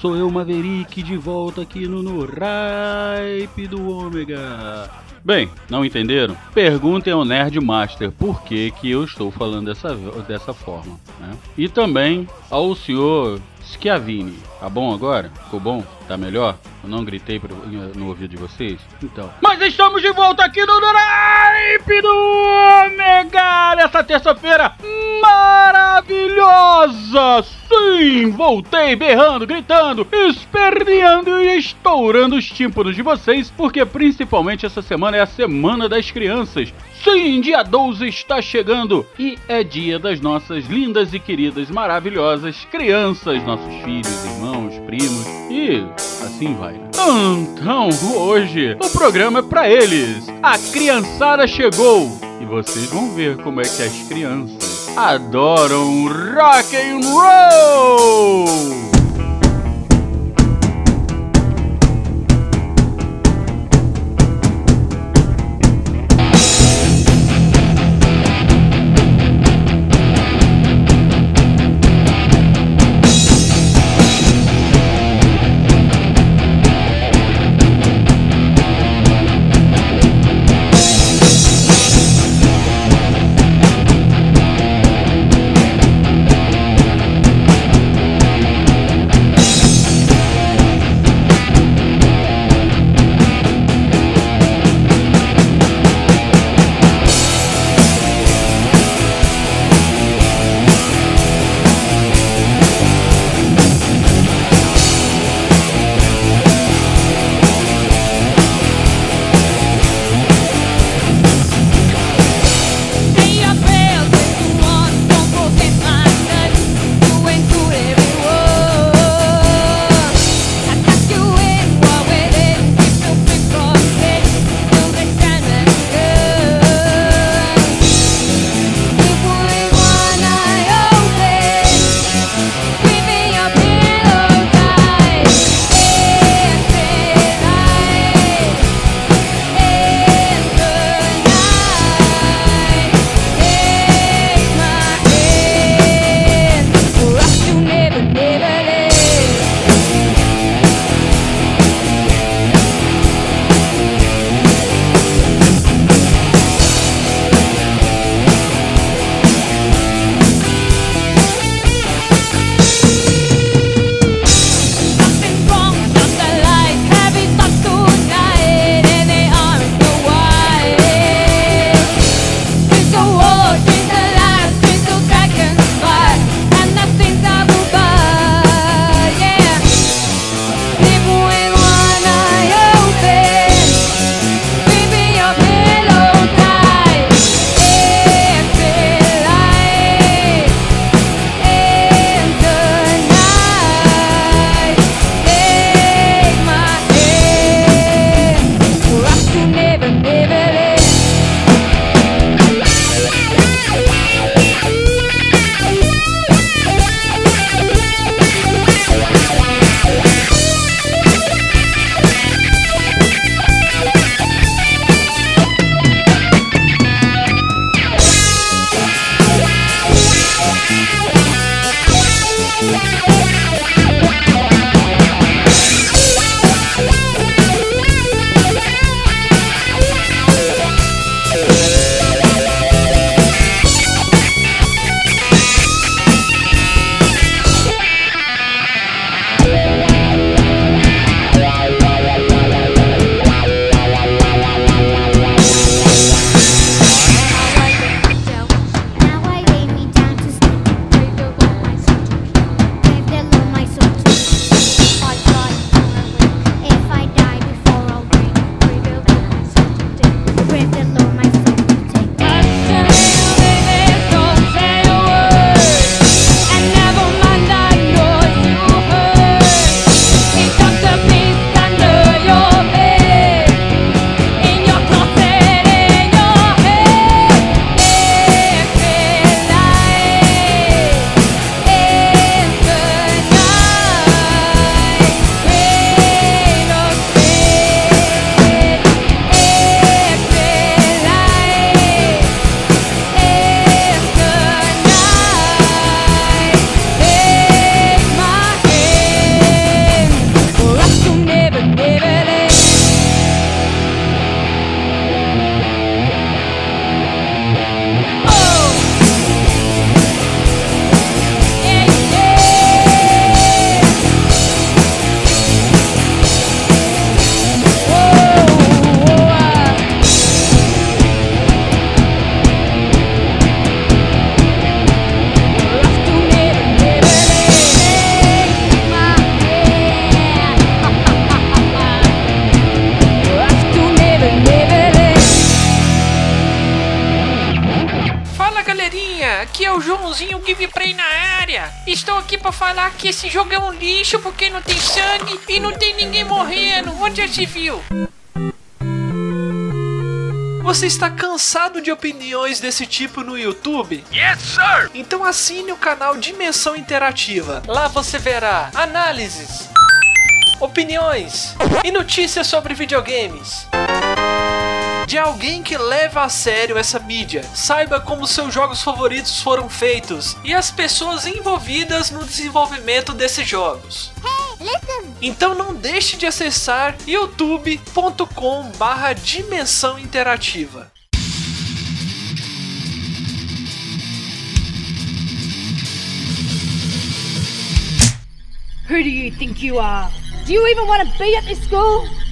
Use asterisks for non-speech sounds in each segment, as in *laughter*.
Sou eu, Maverick, de volta aqui no, no Hype do Ômega. Bem, não entenderam? Perguntem ao Nerd Master por que, que eu estou falando dessa, dessa forma. Né? E também ao senhor Schiavini. Tá bom agora? Ficou bom? Tá melhor? Eu não gritei pro- no ouvido de vocês? Então. Mas estamos de volta aqui no Hype do Ômega! Nessa terça-feira maravilhosa! Sim! Voltei berrando, gritando, esperneando e estourando os tímpanos de vocês, porque principalmente essa semana é a Semana das Crianças. Sim, dia 12 está chegando e é dia das nossas lindas e queridas, maravilhosas crianças, nossos filhos, irmãos, e assim vai. né? Então, hoje o programa é pra eles. A criançada chegou e vocês vão ver como é que as crianças adoram rock and roll. Aqui é o Joãozinho Gameplay na área. Estou aqui para falar que esse jogo é um lixo porque não tem sangue e não tem ninguém morrendo. Onde já se viu? Você está cansado de opiniões desse tipo no YouTube? Yes, sir! Então assine o canal Dimensão Interativa. Lá você verá análises, opiniões e notícias sobre videogames. De alguém que leva a sério essa mídia, saiba como seus jogos favoritos foram feitos e as pessoas envolvidas no desenvolvimento desses jogos. Então não deixe de acessar youtube.com barra dimensão interativa. Who do you think you are? Do you even want to be at this school?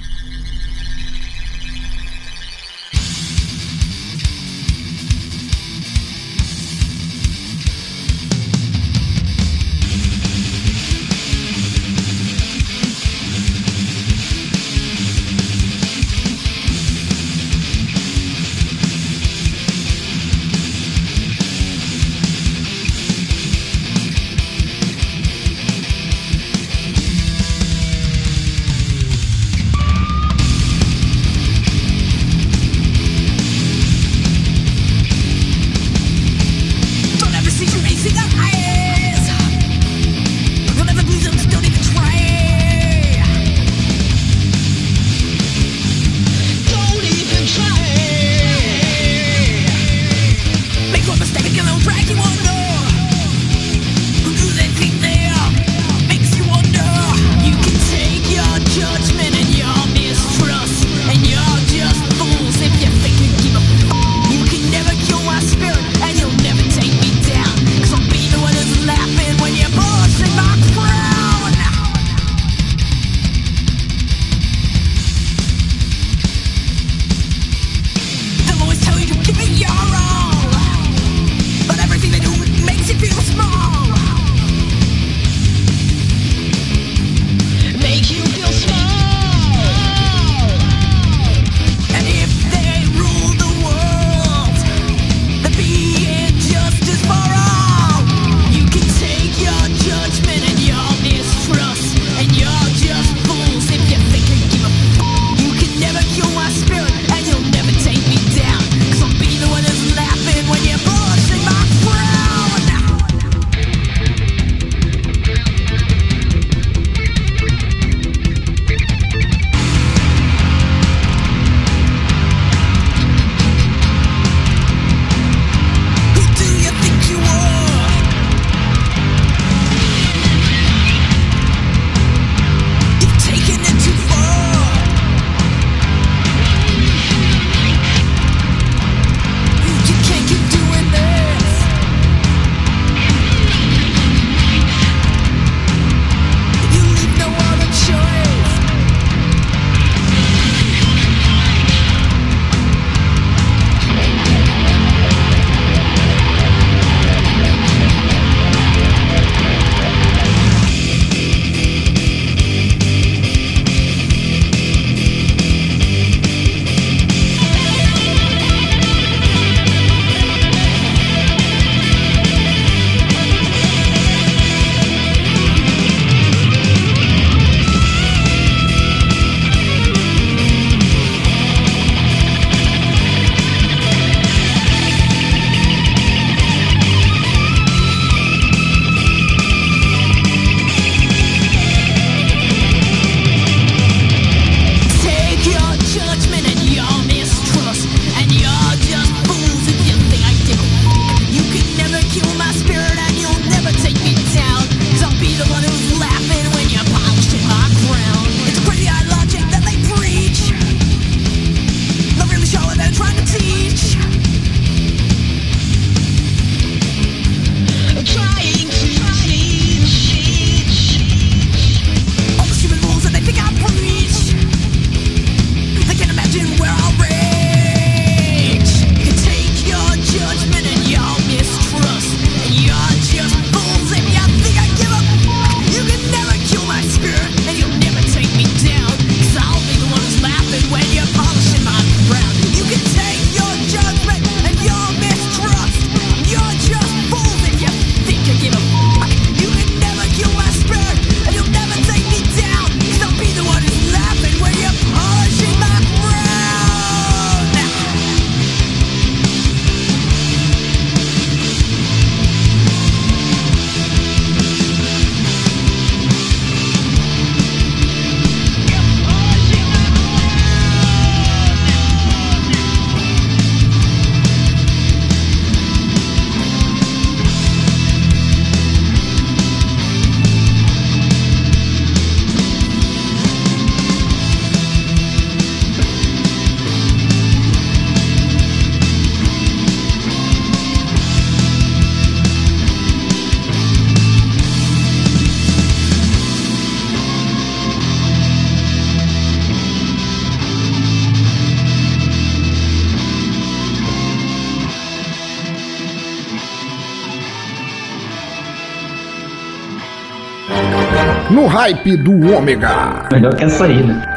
No hype do Ômega. Melhor que essa aí, né?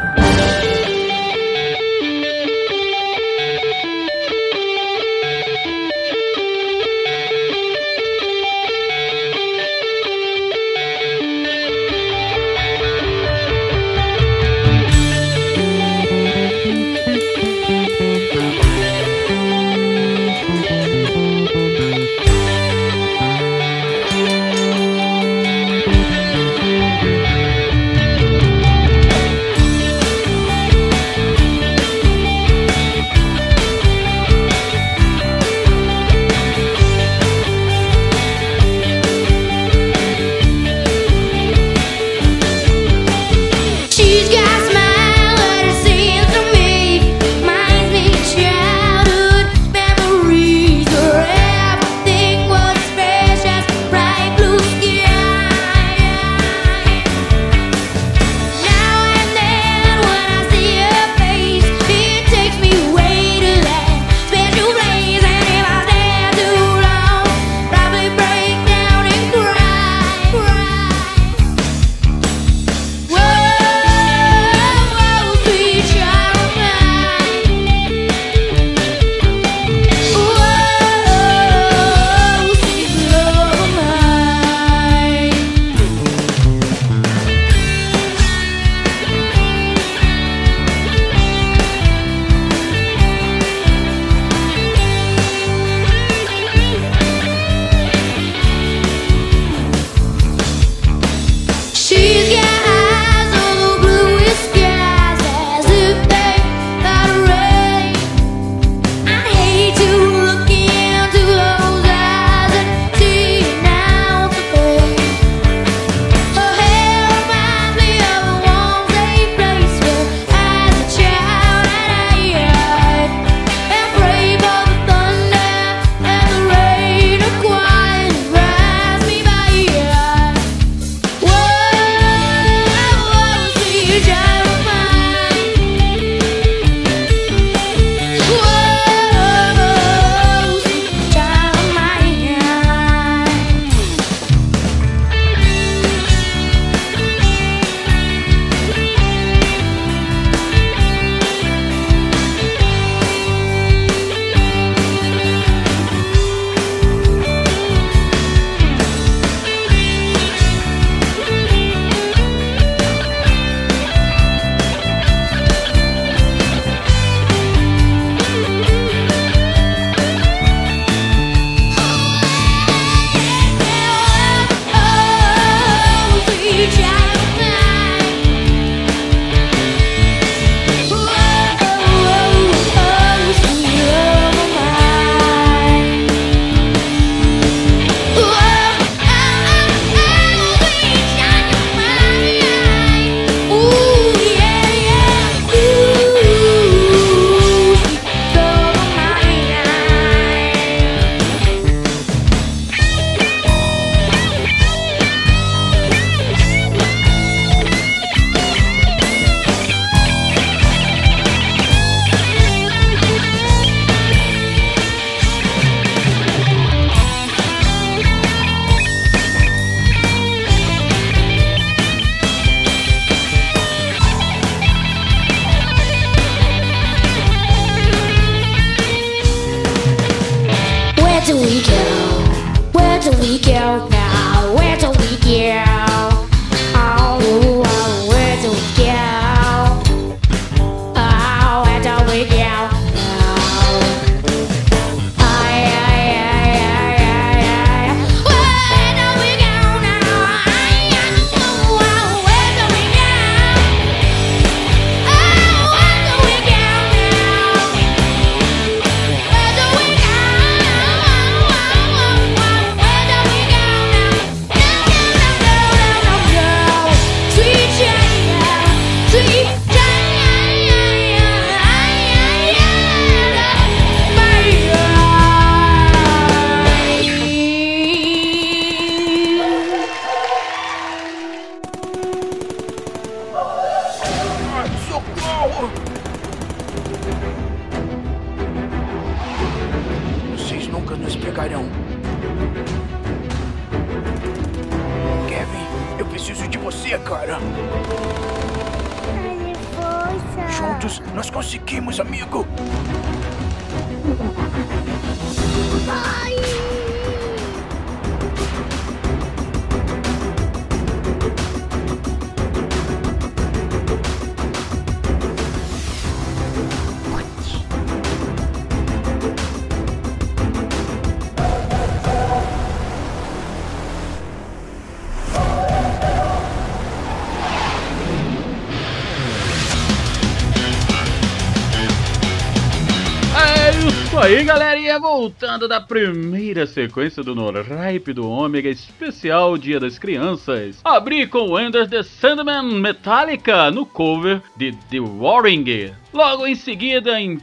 Voltando da primeira sequência do No Ripe do Ômega especial Dia das Crianças. Abri com Ender the Sandman Metallica no cover de The Warring. Logo em seguida, em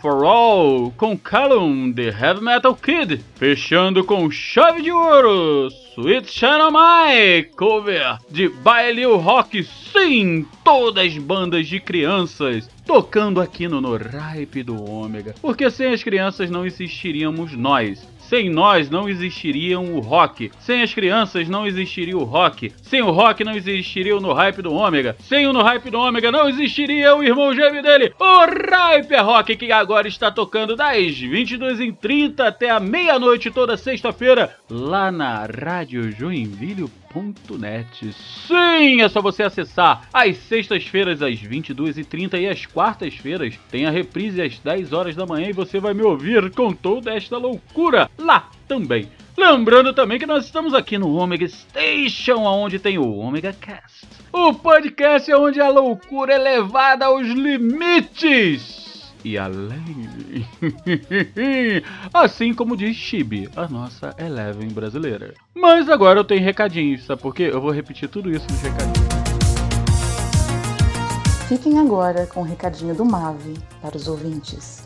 for All com Callum the Heavy Metal Kid. Fechando com Chave de Ouro, Sweet Shadow My, cover de Baile Rock. Sim, todas as bandas de crianças tocando aqui no No Ripe do Ômega. Porque sem as crianças não existiríamos nós. Sem nós não existiria o rock. Sem as crianças não existiria o rock. Sem o rock não existiria o No Hype do Ômega. Sem o No Hype do Ômega não existiria o irmão gêmeo dele, o Hyper Rock, que agora está tocando das 22h30 até a meia-noite toda sexta-feira lá na Rádio Sim, é só você acessar às sextas-feiras às 22h30 e às quartas-feiras tem a reprise às 10 horas da manhã e você vai me ouvir com toda esta loucura lá também. Lembrando também que nós estamos aqui no Omega Station, onde tem o Omega Cast. O podcast é onde a loucura é levada aos limites e além. *laughs* assim como diz Chibi, a nossa Eleven brasileira. Mas agora eu tenho recadinhos, sabe por quê? Eu vou repetir tudo isso nos recadinhos. Fiquem agora com o recadinho do Mave para os ouvintes.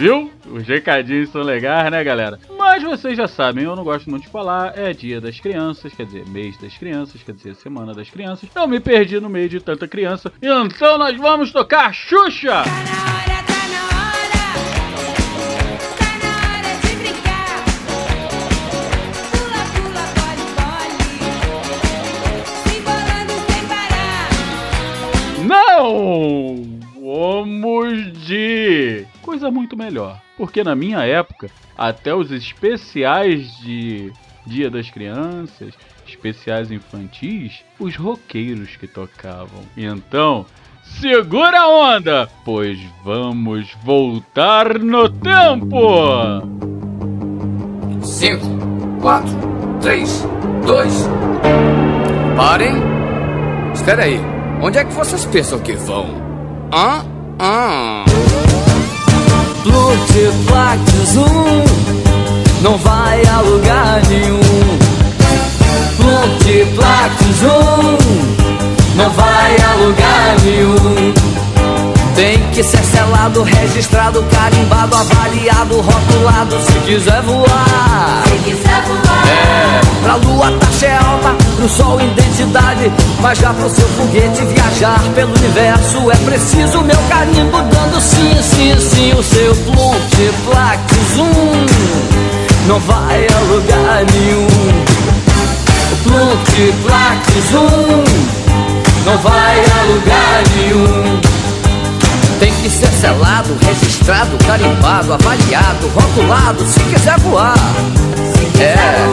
Viu? Os recadinhos são legais, né, galera? Mas vocês já sabem, eu não gosto muito de falar. É dia das crianças, quer dizer, mês das crianças, quer dizer, semana das crianças. Eu me perdi no meio de tanta criança. Então nós vamos tocar Xuxa! Não! Vamos de coisa muito melhor. Porque na minha época, até os especiais de Dia das Crianças, especiais infantis, os roqueiros que tocavam. Então, segura a onda, pois vamos voltar no tempo! 5, 4, 3, 2. Parem! Espera aí, onde é que vocês pensam que vão? Hã? Hã? Plutiplactus um não vai a lugar nenhum. Plutiplactus um não vai a lugar nenhum. Tem que ser selado, registrado, carimbado, avaliado, rotulado se quiser voar. Se quiser voar. É, pra lua taxa é alta, pro sol identidade. Mas já pro seu foguete viajar pelo universo é preciso meu carimbo dando sim, sim, sim. O seu plute, plaque, zoom. Não vai a lugar nenhum. O plute, plaque, zoom. Não vai a lugar nenhum. Tem que ser selado, registrado, carimbado, avaliado, rotulado, se quiser voar. é.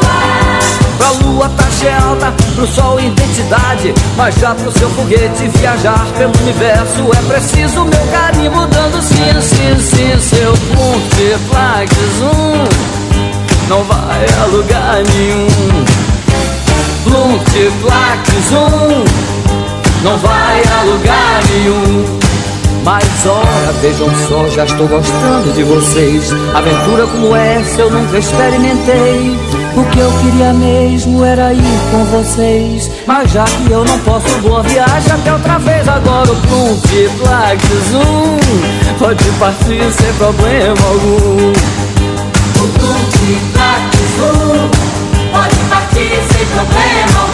Pra lua taxa é alta, pro sol identidade. Mas já pro seu foguete viajar pelo universo é preciso meu carimbo dando sim, sim, sim. Seu ponte, flag, zoom. Não vai a lugar nenhum. Blunt, plaque, zoom. Não vai a lugar nenhum. Mas ora, vejam só, já estou gostando de vocês. Aventura como essa eu nunca experimentei. O que eu queria mesmo era ir com vocês. Mas já que eu não posso, boa viagem até outra vez. Agora o plump, flag, zoom. Pode partir sem problema algum. O plump, flag, zoom. Pode partir sem problema algum.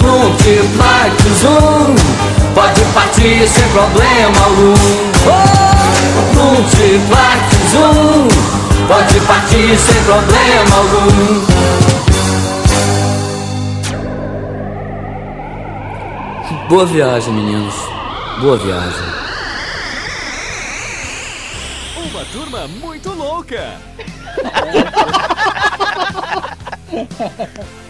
O plump, flag, zoom. Pode partir sem problema algum. Oh, plump, flag, zoom. Pode partir sem problema algum. Boa viagem, meninos. Boa viagem. Uma turma muito louca. *laughs*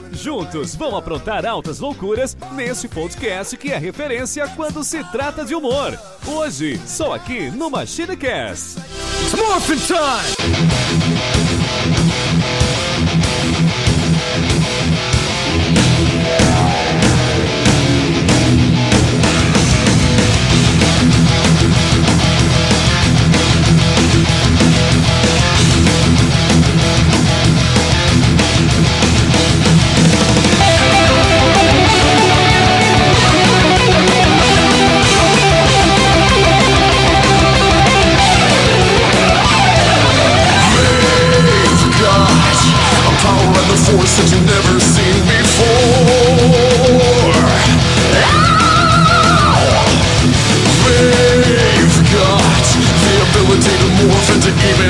Juntos vão aprontar altas loucuras nesse podcast que é referência quando se trata de humor. Hoje, só aqui no MachineCast. Morphin' time! That you've never seen before. They've got the ability to morph and to even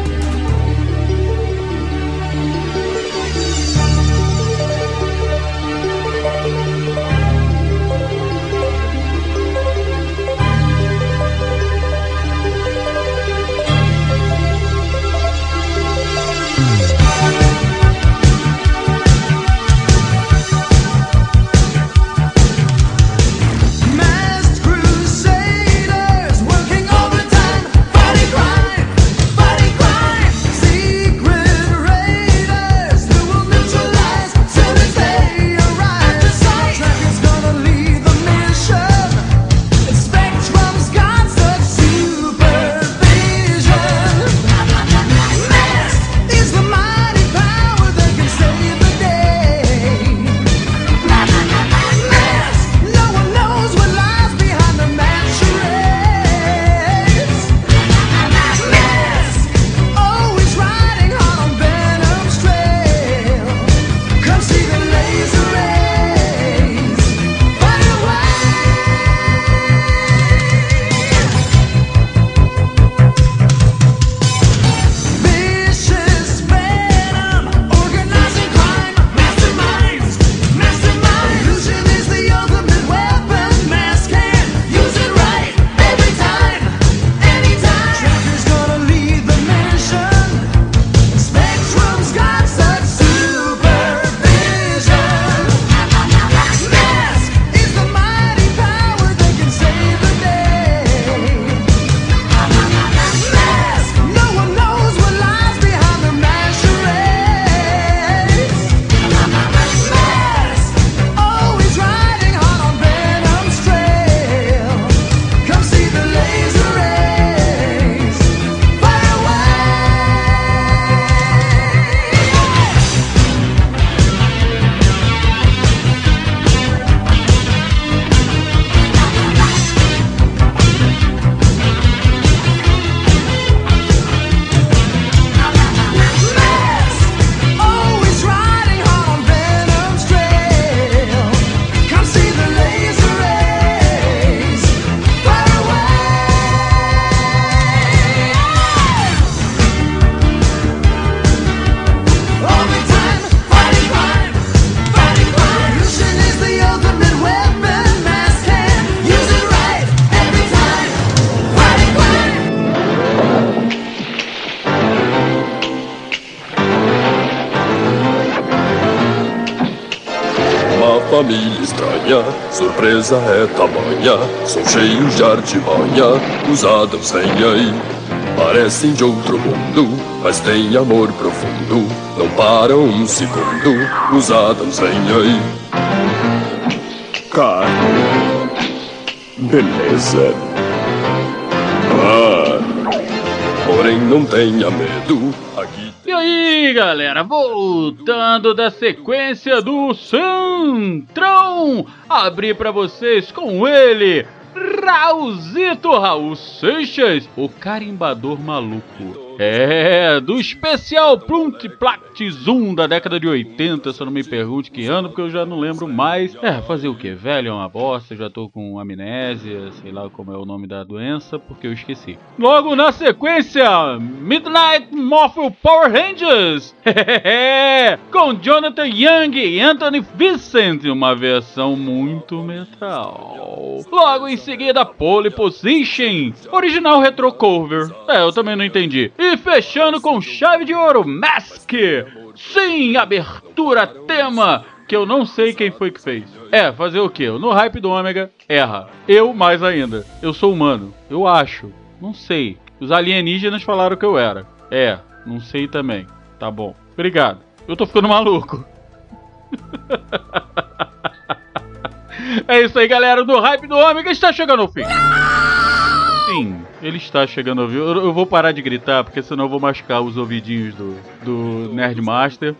família estranha, surpresa é tamanha. São cheios de artimanha, os Adams vêm aí. Parecem de outro mundo, mas têm amor profundo. Não param um segundo, os Adams vêm aí. Cara, beleza. Ah, porém não tenha medo, aí, galera, voltando da sequência do Centrão, abri pra vocês com ele, Raulzito Raul Seixas, o carimbador maluco. É, do especial Plunt Plact Zoom da década de 80, se eu não me pergunte que ano, porque eu já não lembro mais. É, fazer o que? Velho é uma bosta, já tô com amnésia, sei lá como é o nome da doença, porque eu esqueci. Logo na sequência, Midnight Morphle Power Rangers, *laughs* com Jonathan Young e Anthony Vincent, uma versão muito metal. Logo em seguida, Pole Position, original retro cover. É, eu também não entendi. E fechando com chave de ouro, Mask. Sim, abertura tema que eu não sei quem foi que fez. É, fazer o quê? No hype do Ômega, erra. Eu mais ainda. Eu sou humano. Eu acho. Não sei. Os alienígenas falaram que eu era. É, não sei também. Tá bom. Obrigado. Eu tô ficando maluco. *laughs* É isso aí, galera. Do hype do Ômega está chegando ao fim. Ele está chegando ao fim. Eu, eu vou parar de gritar, porque senão eu vou machucar os ouvidinhos do, do Nerdmaster.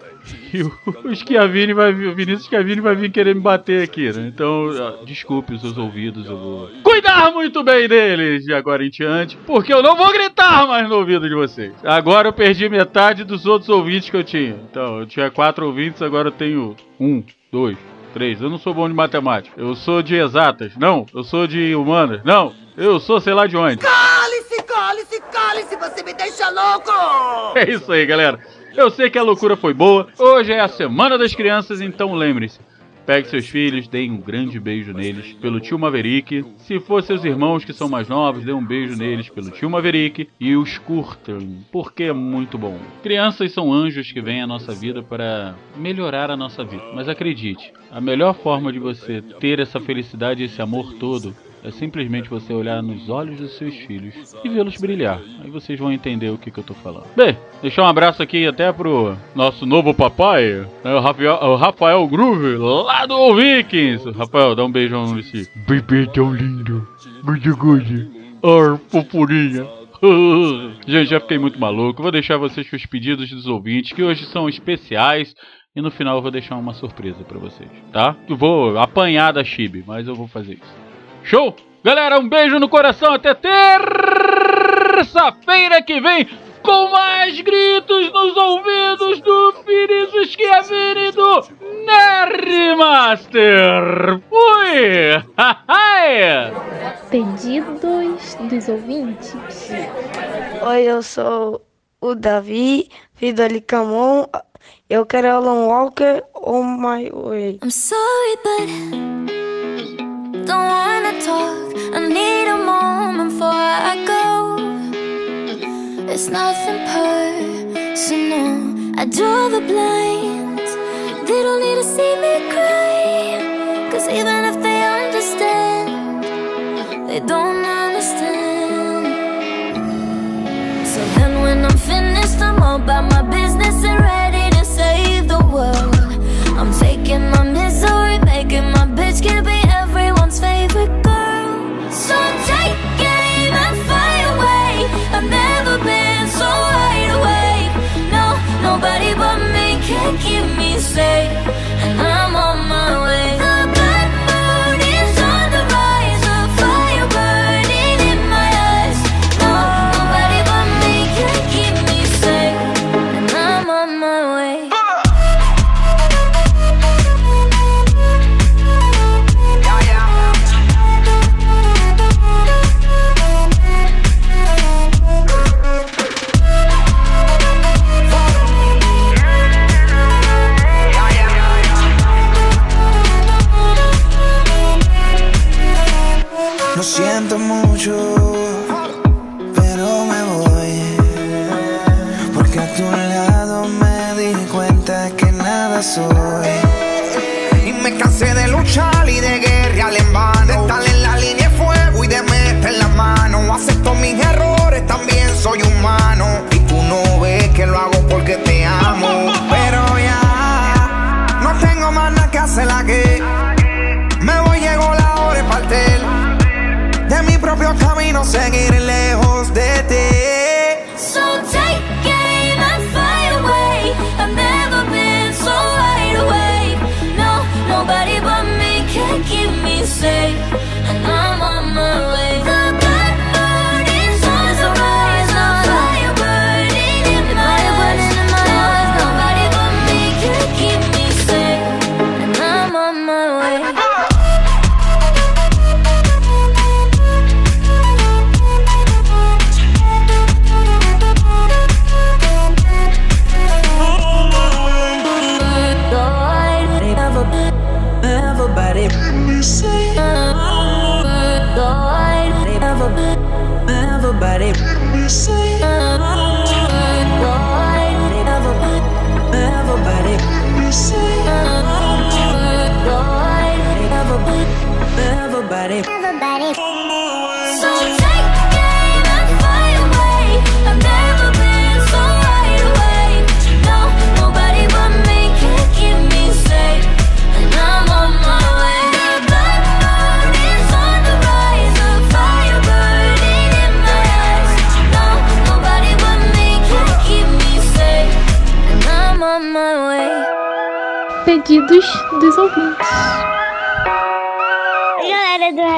E o, o *laughs* Schiavini vai vir, o Vinícius Schiavini vai vir querer me bater aqui, né? Então, ah, desculpe os seus ouvidos, eu vou cuidar muito bem deles de agora em diante, porque eu não vou gritar mais no ouvido de vocês. Agora eu perdi metade dos outros ouvintes que eu tinha. Então, eu tinha quatro ouvintes, agora eu tenho um, dois, três. Eu não sou bom de matemática. Eu sou de exatas. Não. Eu sou de humanas. Não. Eu sou sei lá de onde. Cale-se, cale-se, cale-se, você me deixa louco! É isso aí, galera. Eu sei que a loucura foi boa. Hoje é a Semana das Crianças, então lembre-se. Pegue seus filhos, deem um grande beijo neles pelo tio Maverick. Se for seus irmãos que são mais novos, dê um beijo neles pelo tio Maverick. E os curtam, porque é muito bom. Crianças são anjos que vêm à nossa vida para melhorar a nossa vida. Mas acredite, a melhor forma de você ter essa felicidade e esse amor todo é simplesmente você olhar nos olhos dos seus filhos e vê-los brilhar. Aí vocês vão entender o que, que eu tô falando. Bem, deixar um abraço aqui até pro nosso novo papai, né, o Rafael, o Rafael Groove, lá do Vikings. Rafael, dá um beijão nesse bebê tão lindo. Muito good. Ar, fofurinha. *laughs* Gente, já fiquei muito maluco. Vou deixar vocês com os pedidos dos ouvintes, que hoje são especiais. E no final eu vou deixar uma surpresa pra vocês, tá? Eu vou apanhar da Chibi, mas eu vou fazer isso. Show? Galera, um beijo no coração. Até terça-feira que vem com mais gritos nos ouvidos do Vinícius Schiavini e do Nerdmaster. Fui! Pedidos dos ouvintes. Oi, eu sou o Davi, filho do Alicamon. Eu quero Alan Walker on my way. I'm sorry, but don't wanna talk. I need a moment before I go. It's nothing personal. I draw the blinds. They don't need to see me cry. Cause even if they understand, they don't understand. So then when I'm finished, I'm all about my business and ready to save the world. I'm taking my misery, making my bitch can't be everyone's favorite girl. So take aim and fire away. I've never been so wide awake. No, nobody but me can keep me safe.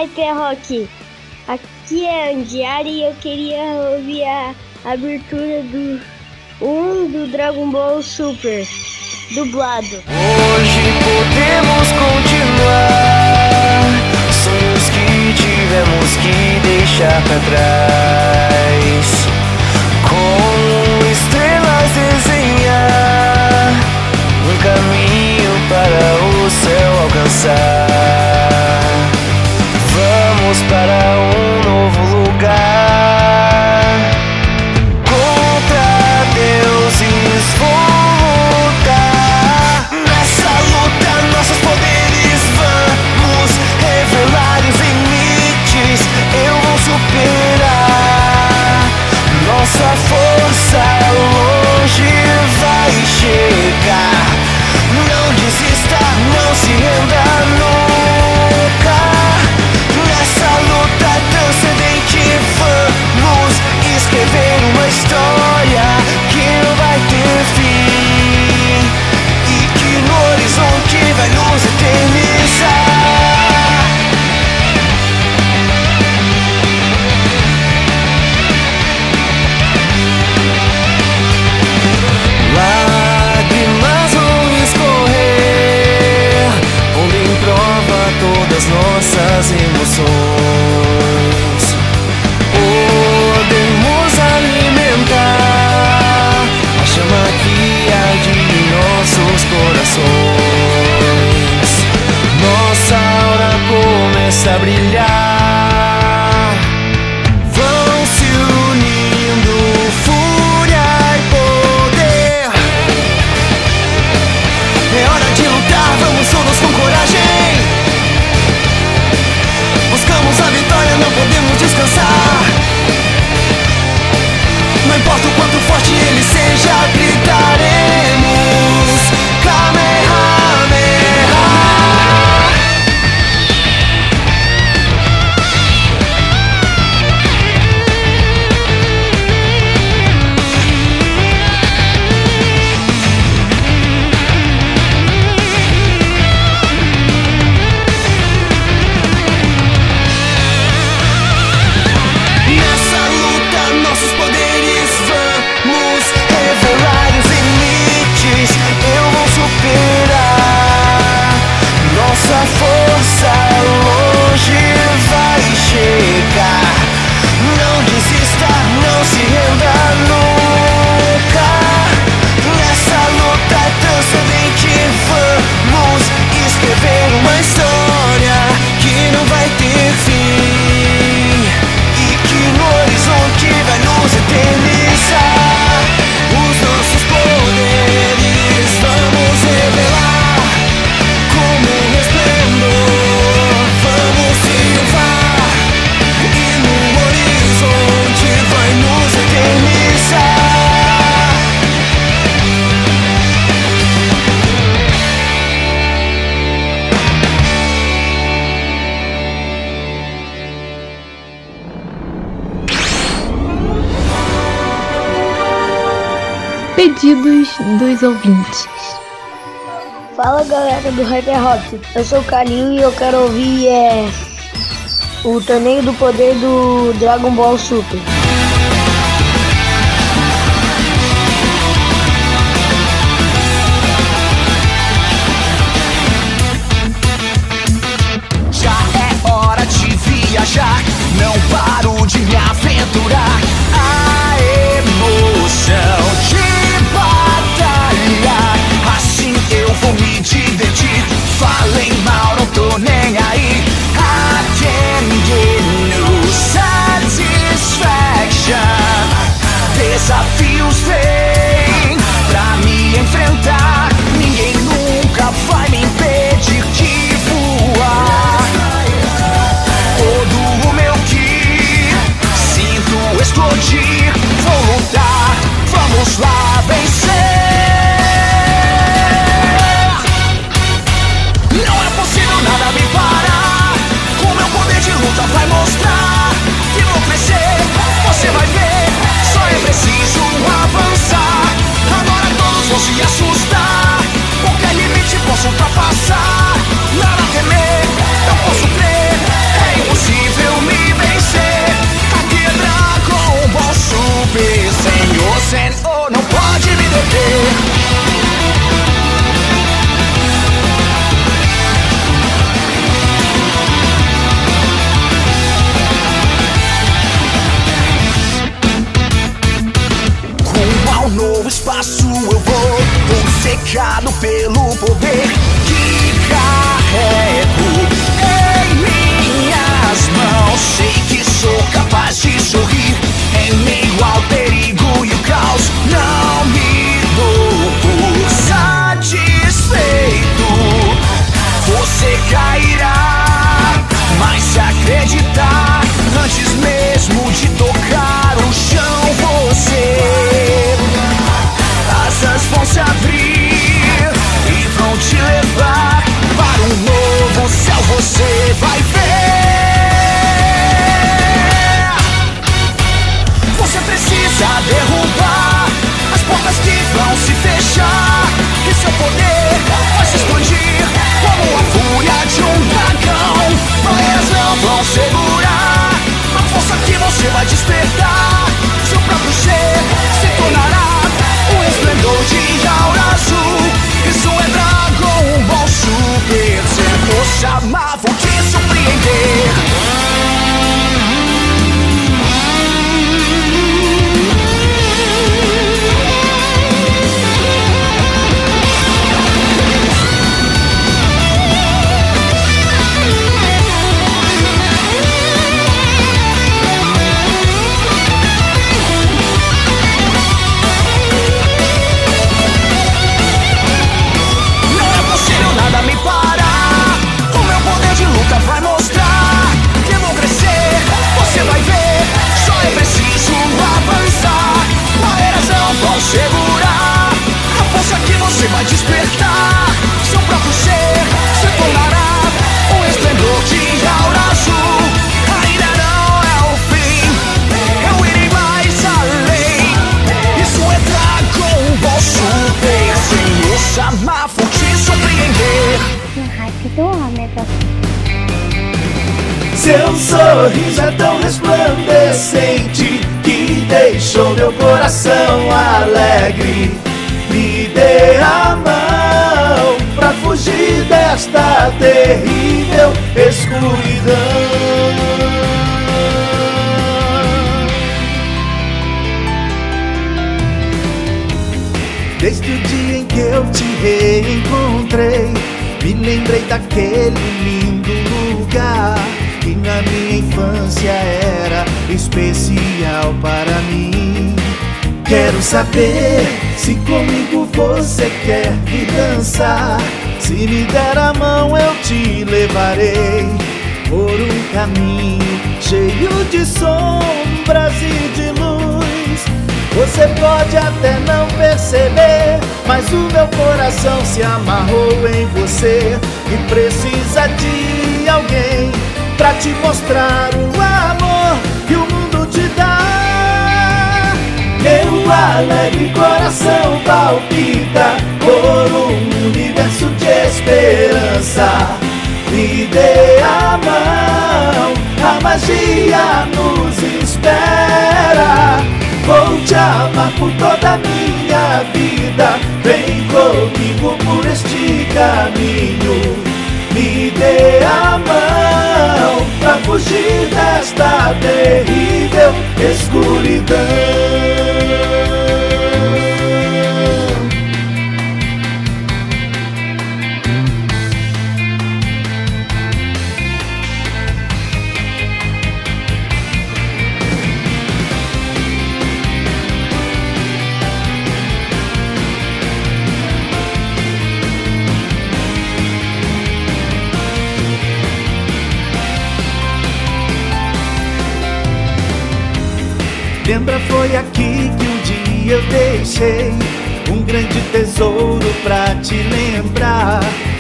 Galera do Hyper Rock. Aqui é Andiara e eu queria ouvir a abertura do 1 do Dragon Ball Super, dublado. Hoje podemos continuar sonhos que tivemos que deixar pra trás. Com estrelas desenhar um caminho para o céu alcançar. Vamos para um novo lugar. Contra deuses vou lutar. Nessa luta, nossos poderes vamos revelar os limites. Eu vou superar. Nossa força longe vai chegar. Não desista, não se renda nossas emoções. Podemos alimentar a chama que arde em nossos corações. Nossa aura começa a brilhar. Pedidos dos ouvintes. Fala galera do Hyper Rock, eu sou o Kalil e eu quero ouvir é, o torneio do poder do Dragon Ball Super. Já é hora de viajar, não paro de me aventurar. A emoção Stop. 100 Oh, não pode me deter. Novo espaço eu vou Obcecado pelo poder. Ser força alegre. Me dê a mão pra fugir desta terrível escuridão. Desde o dia em que eu te reencontrei, me lembrei daquele lindo lugar que na minha infância era especial para mim. Quero saber se comigo você quer vir dançar. Se me der a mão, eu te levarei por um caminho cheio de sombras e de luz. Você pode até não perceber, mas o meu coração se amarrou em você e precisa de alguém pra te mostrar o alegre coração palpita por um universo de esperança. Me dê a mão, a magia nos espera. Vou te amar por toda a minha vida. Vem comigo por este caminho. Me dê a mão pra fugir desta terrível escuridão. Lembra, foi aqui que um dia eu deixei um grande tesouro pra te lembrar.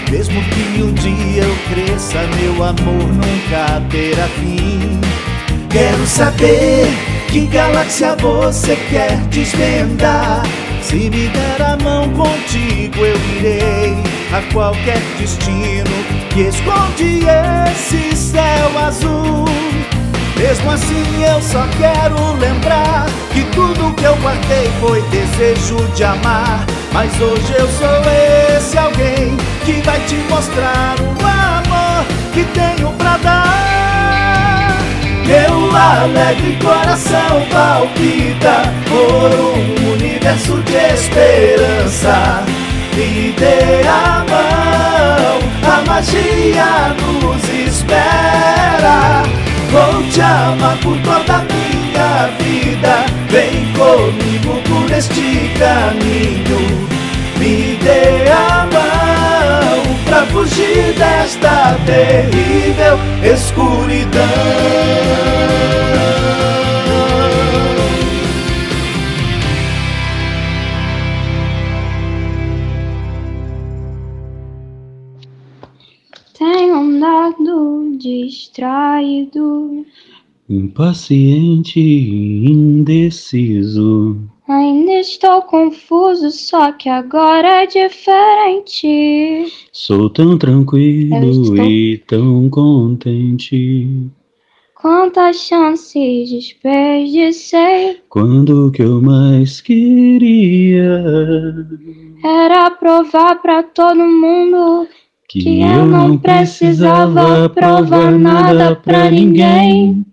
Mesmo que um dia eu cresça, meu amor nunca terá fim. Quero saber que galáxia você quer desvendar. Se me der a mão contigo, eu irei a qualquer destino que esconde esse céu azul. Mesmo assim eu só quero lembrar que tudo que eu guardei foi desejo de amar. Mas hoje eu sou esse alguém que vai te mostrar o amor que tenho pra dar. Meu alegre coração palpita por um universo de esperança. me dê a mão, a magia nos espera. Vou te amar por toda a minha vida. Vem comigo por este caminho. Me dê a mão pra fugir desta terrível escuridão. Distraído, Impaciente e indeciso. ainda estou confuso, só que agora é diferente. Sou tão tranquilo estou- e tão contente. Quantas chances desperdicei, Quando o que eu mais queria era provar pra todo mundo que, eu não precisava provar nada pra ninguém.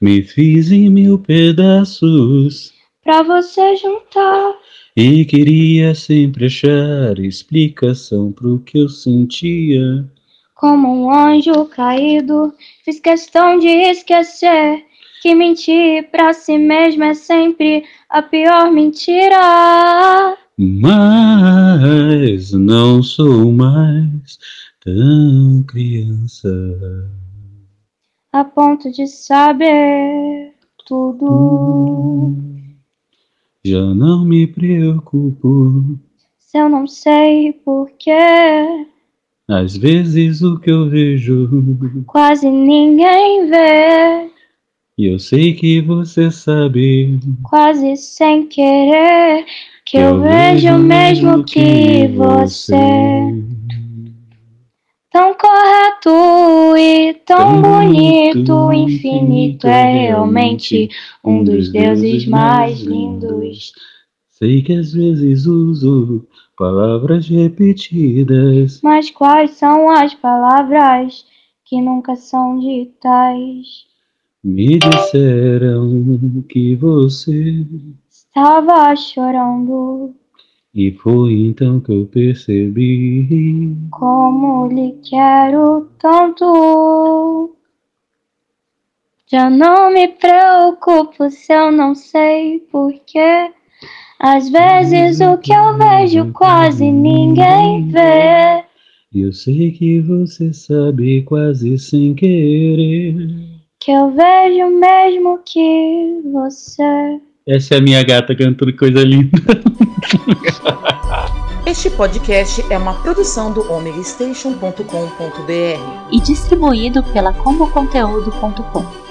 Me fiz em mil pedaços pra você juntar. e queria sempre achar explicação pro que eu sentia. Como um anjo caído, fiz questão de esquecer que mentir pra si mesmo é sempre a pior mentira. Mas não sou mais tão criança. A ponto de saber tudo. Já não me preocupo. Se eu não sei porquê, Às vezes o que eu vejo, quase ninguém vê. e eu sei que você sabe. Quase sem querer, que eu vejo o mesmo que você. Tão correto e tão bonito, infinito é realmente um dos deuses mais lindos. Sei que às vezes uso palavras repetidas. Mas quais são as palavras que nunca são ditas? Me disseram que você. Estava chorando, E foi então que eu percebi. como lhe quero tanto. Já não me preocupo se eu não sei porquê. Às vezes o que eu vejo quase ninguém vê. Eu sei que você sabe quase sem querer. Que eu vejo mesmo que você. Essa é a minha gata cantando coisa linda. *laughs* Este podcast é uma produção do omegastation.com.br. e distribuído pela comoconteúdo.com.